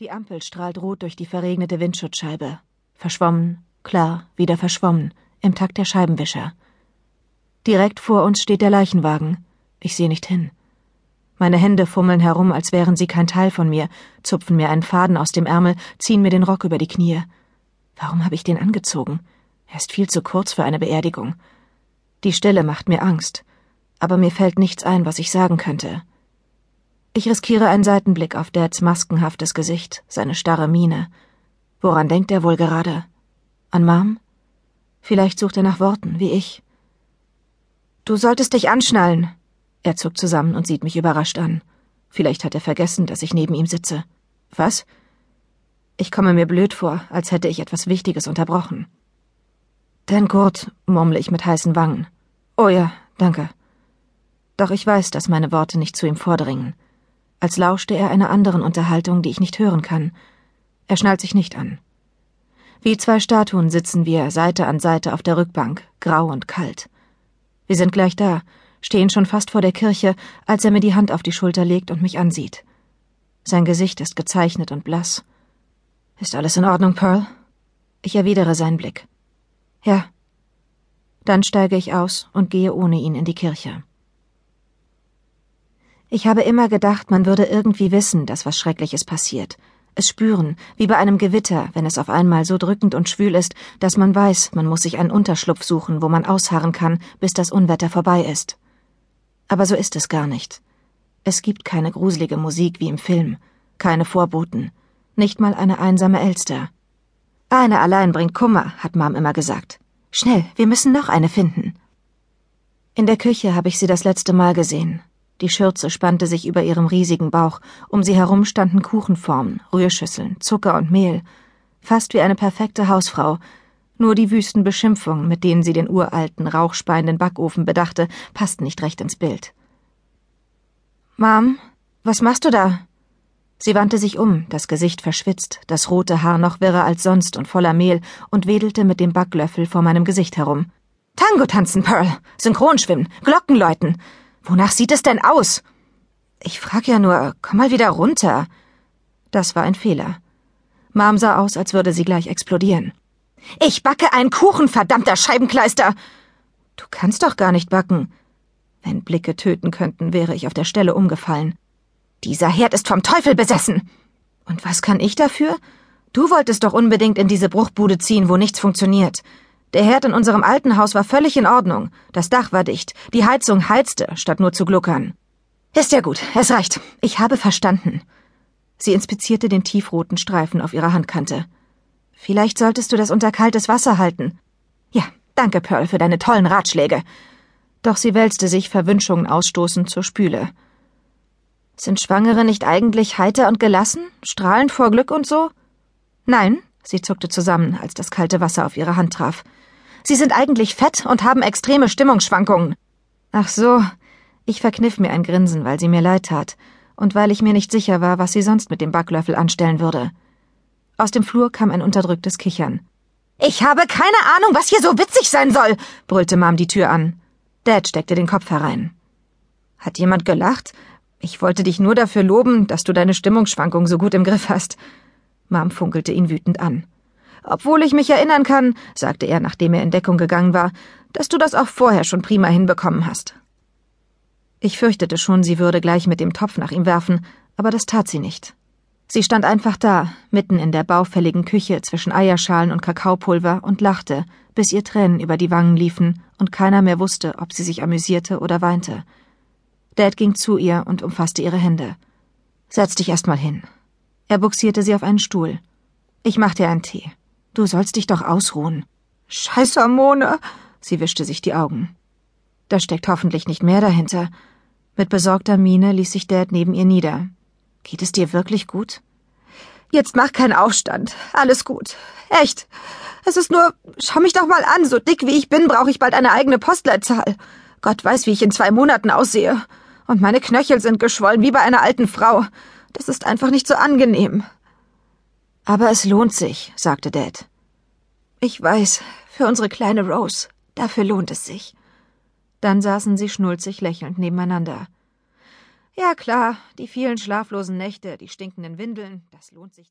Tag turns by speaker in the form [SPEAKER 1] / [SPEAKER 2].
[SPEAKER 1] Die Ampel strahlt rot durch die verregnete Windschutzscheibe. Verschwommen, klar, wieder verschwommen, im Takt der Scheibenwischer. Direkt vor uns steht der Leichenwagen. Ich sehe nicht hin. Meine Hände fummeln herum, als wären sie kein Teil von mir, zupfen mir einen Faden aus dem Ärmel, ziehen mir den Rock über die Knie. Warum habe ich den angezogen? Er ist viel zu kurz für eine Beerdigung. Die Stille macht mir Angst, aber mir fällt nichts ein, was ich sagen könnte. Ich riskiere einen Seitenblick auf Dads maskenhaftes Gesicht, seine starre Miene. Woran denkt er wohl gerade? An Mom? Vielleicht sucht er nach Worten, wie ich. Du solltest dich anschnallen. Er zuckt zusammen und sieht mich überrascht an. Vielleicht hat er vergessen, dass ich neben ihm sitze. Was? Ich komme mir blöd vor, als hätte ich etwas Wichtiges unterbrochen. Denn Kurt, murmle ich mit heißen Wangen. Oh ja, danke. Doch ich weiß, dass meine Worte nicht zu ihm vordringen als lauschte er einer anderen Unterhaltung, die ich nicht hören kann. Er schnallt sich nicht an. Wie zwei Statuen sitzen wir Seite an Seite auf der Rückbank, grau und kalt. Wir sind gleich da, stehen schon fast vor der Kirche, als er mir die Hand auf die Schulter legt und mich ansieht. Sein Gesicht ist gezeichnet und blass. Ist alles in Ordnung, Pearl? Ich erwidere seinen Blick. Ja. Dann steige ich aus und gehe ohne ihn in die Kirche. Ich habe immer gedacht, man würde irgendwie wissen, dass was Schreckliches passiert. Es spüren, wie bei einem Gewitter, wenn es auf einmal so drückend und schwül ist, dass man weiß, man muss sich einen Unterschlupf suchen, wo man ausharren kann, bis das Unwetter vorbei ist. Aber so ist es gar nicht. Es gibt keine gruselige Musik wie im Film, keine Vorboten, nicht mal eine einsame Elster. Eine allein bringt Kummer, hat Mom immer gesagt. Schnell, wir müssen noch eine finden. In der Küche habe ich sie das letzte Mal gesehen, die Schürze spannte sich über ihrem riesigen Bauch, um sie herum standen Kuchenformen, Rührschüsseln, Zucker und Mehl, fast wie eine perfekte Hausfrau, nur die wüsten Beschimpfungen, mit denen sie den uralten, rauchspeienden Backofen bedachte, passten nicht recht ins Bild. Mom, was machst du da? Sie wandte sich um, das Gesicht verschwitzt, das rote Haar noch wirrer als sonst und voller Mehl, und wedelte mit dem Backlöffel vor meinem Gesicht herum. Tango tanzen, Pearl, Synchronschwimmen, Glocken läuten. Wonach sieht es denn aus? Ich frag ja nur, komm mal wieder runter. Das war ein Fehler. Mom sah aus, als würde sie gleich explodieren. Ich backe einen Kuchen, verdammter Scheibenkleister! Du kannst doch gar nicht backen. Wenn Blicke töten könnten, wäre ich auf der Stelle umgefallen. Dieser Herd ist vom Teufel besessen. Und was kann ich dafür? Du wolltest doch unbedingt in diese Bruchbude ziehen, wo nichts funktioniert. Der Herd in unserem alten Haus war völlig in Ordnung. Das Dach war dicht. Die Heizung heizte, statt nur zu gluckern. Ist ja gut. Es reicht. Ich habe verstanden. Sie inspizierte den tiefroten Streifen auf ihrer Handkante. Vielleicht solltest du das unter kaltes Wasser halten. Ja, danke, Pearl, für deine tollen Ratschläge. Doch sie wälzte sich, Verwünschungen ausstoßend, zur Spüle. Sind Schwangere nicht eigentlich heiter und gelassen, strahlend vor Glück und so? Nein, sie zuckte zusammen, als das kalte Wasser auf ihre Hand traf. Sie sind eigentlich fett und haben extreme Stimmungsschwankungen. Ach so. Ich verkniff mir ein Grinsen, weil sie mir leid tat und weil ich mir nicht sicher war, was sie sonst mit dem Backlöffel anstellen würde. Aus dem Flur kam ein unterdrücktes Kichern. Ich habe keine Ahnung, was hier so witzig sein soll, brüllte Mom die Tür an. Dad steckte den Kopf herein. Hat jemand gelacht? Ich wollte dich nur dafür loben, dass du deine Stimmungsschwankung so gut im Griff hast. Mom funkelte ihn wütend an. Obwohl ich mich erinnern kann, sagte er, nachdem er in Deckung gegangen war, dass du das auch vorher schon prima hinbekommen hast. Ich fürchtete schon, sie würde gleich mit dem Topf nach ihm werfen, aber das tat sie nicht. Sie stand einfach da, mitten in der baufälligen Küche zwischen Eierschalen und Kakaopulver und lachte, bis ihr Tränen über die Wangen liefen und keiner mehr wusste, ob sie sich amüsierte oder weinte. Dad ging zu ihr und umfasste ihre Hände. Setz dich erst mal hin. Er buxierte sie auf einen Stuhl. Ich mach dir einen Tee. Du sollst dich doch ausruhen. Scheiß Hormone. Sie wischte sich die Augen. Da steckt hoffentlich nicht mehr dahinter. Mit besorgter Miene ließ sich Dad neben ihr nieder. Geht es dir wirklich gut? Jetzt mach keinen Aufstand. Alles gut. Echt. Es ist nur, schau mich doch mal an. So dick wie ich bin, brauche ich bald eine eigene Postleitzahl. Gott weiß, wie ich in zwei Monaten aussehe. Und meine Knöchel sind geschwollen wie bei einer alten Frau. Das ist einfach nicht so angenehm. Aber es lohnt sich, sagte Dad. Ich weiß, für unsere kleine Rose. Dafür lohnt es sich. Dann saßen sie schnulzig lächelnd nebeneinander. Ja klar, die vielen schlaflosen Nächte, die stinkenden Windeln, das lohnt sich.